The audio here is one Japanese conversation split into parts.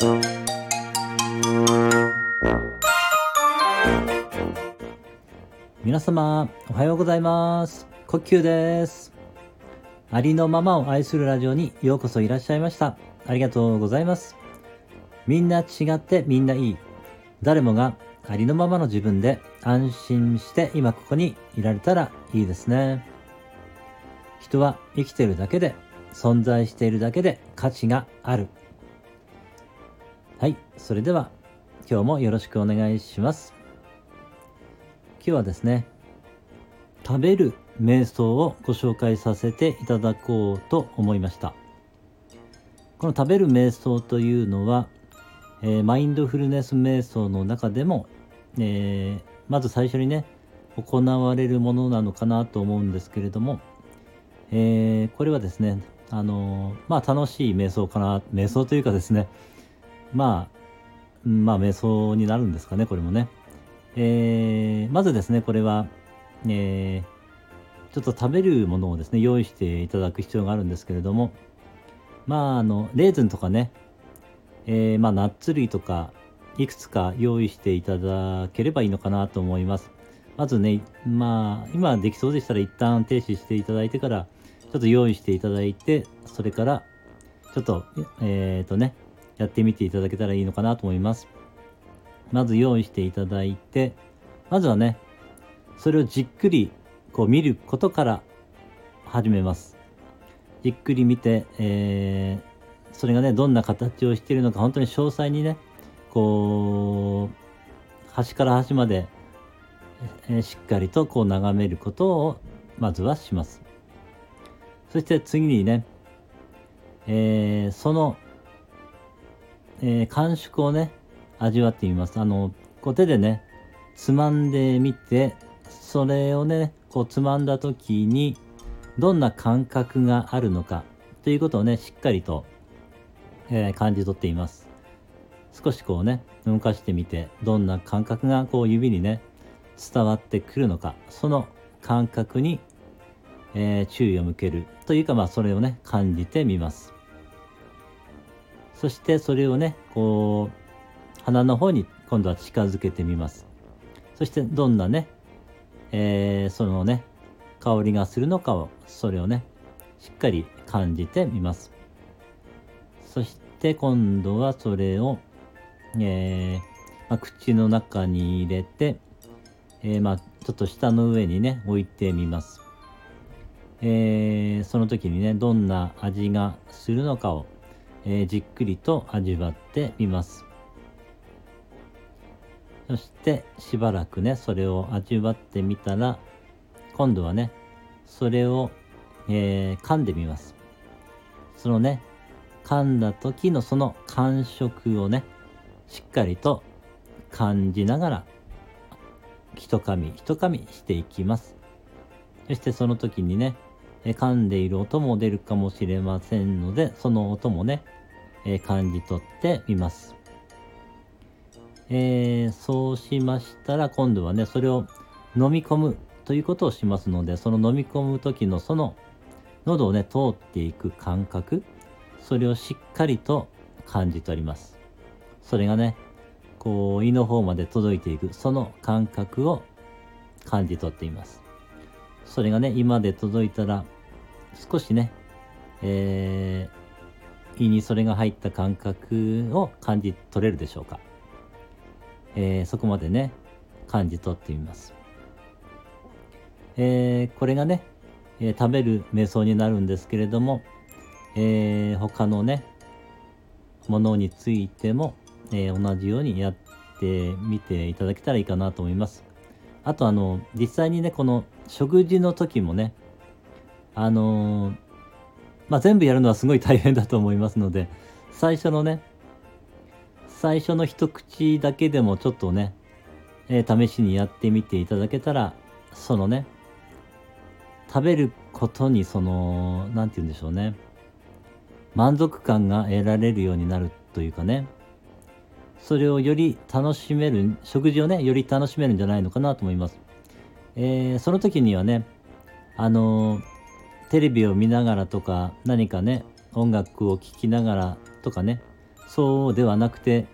皆様、おはようございます。呼吸です。ありのままを愛するラジオにようこそいらっしゃいました。ありがとうございます。みんな違ってみんないい。誰もがありのままの自分で安心して今ここにいられたらいいですね。人は生きてるだけで、存在しているだけで価値がある。はい、それでは今日もよろしくお願いします。今日はですね、食べる瞑想をご紹介させていただこうと思いました。この食べる瞑想というのは、えー、マインドフルネス瞑想の中でも、えー、まず最初にね、行われるものなのかなと思うんですけれども、えー、これはですね、あのまあ楽しい瞑想かな、瞑想というかですね、まあ、まあ、瞑想になるんですかね、これもね。えー、まずですね、これは、えー、ちょっと食べるものをですね、用意していただく必要があるんですけれども、まあ、あの、レーズンとかね、えー、まあ、ナッツ類とか、いくつか用意していただければいいのかなと思います。まずね、まあ、今できそうでしたら一旦停止していただいてから、ちょっと用意していただいて、それから、ちょっと、えっ、ー、とね、やってみていただけたらいいのかなと思います。まず用意していただいて、まずはね、それをじっくりこう見ることから始めます。じっくり見て、えー、それがね、どんな形をしているのか、本当に詳細にね、こう、端から端まで、えー、しっかりとこう眺めることを、まずはします。そして次にね、えー、そのえー、感触をね、味わってみます。あの、こう手でね、つまんでみて、それをね、こうつまんだ時に、どんな感覚があるのか、ということをね、しっかりと、えー、感じ取っています。少しこうね、動かしてみて、どんな感覚がこう指にね、伝わってくるのか、その感覚に、えー、注意を向けるというか、まあ、それをね、感じてみます。そしてそれをね、こう、鼻の方に今度は近づけてみます。そしてどんなね、えー、そのね、香りがするのかを、それをね、しっかり感じてみます。そして今度はそれを、えー、まあ、口の中に入れて、えー、まあ、ちょっと下の上にね、置いてみます。えー、その時にね、どんな味がするのかをえー、じっくりと味わってみます。そしてしばらくね、それを味わってみたら、今度はね、それを、えー、噛んでみます。そのね、噛んだ時のその感触をね、しっかりと感じながら、一噛み一噛みしていきます。そしてその時にね、え噛んでいる音も出るかもしれませんので、その音もね、え感じ取ってみます。えー、そうしましたら今度はね、それを飲み込むということをしますので、その飲み込む時のその喉をね、通っていく感覚、それをしっかりと感じ取ります。それがね、こう胃の方まで届いていく、その感覚を感じ取っています。それがね、今で届いたら、少しね、えー、胃にそれが入った感覚を感じ取れるでしょうか？えー、そこまでね、感じ取ってみます。えー、これがね、え食べる瞑想になるんですけれども、え他のね、ものについても、え同じようにやってみていただけたらいいかなと思います。あとあの、実際にね、この食事の時もね、あのー、まあ、全部やるのはすごい大変だと思いますので、最初のね、最初の一口だけでもちょっとね、えー、試しにやってみていただけたら、そのね、食べることにその、なんて言うんでしょうね、満足感が得られるようになるというかね、それをより楽しめる、食事をね、より楽しめるんじゃないのかなと思います。えー、その時にはね、あのー、テレビを見ながらとか、何かね、音楽を聴きながらとかね、そうではなくて、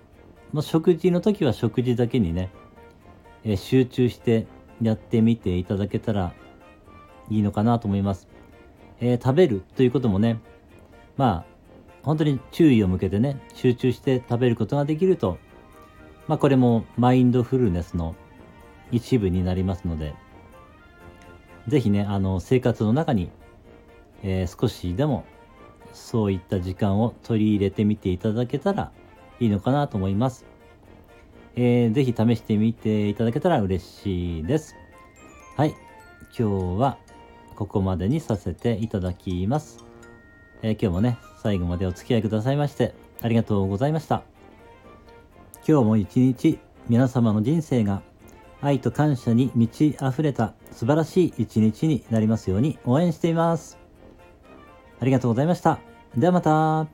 まあ、食事の時は食事だけにね、え、集中してやってみていただけたらいいのかなと思います。えー、食べるということもね、まあ、本当に注意を向けてね、集中して食べることができると、まあこれもマインドフルネスの一部になりますので、ぜひね、あの、生活の中に、えー、少しでもそういった時間を取り入れてみていただけたらいいのかなと思います。えー、ぜひ試してみていただけたら嬉しいです。はい。今日はここまでにさせていただきます。えー、今日もね、最後までお付き合いくださいましてありがとうございました。今日も一日皆様の人生が愛と感謝に満ち溢れた素晴らしい一日になりますように応援しています。ありがとうございました。ではまた。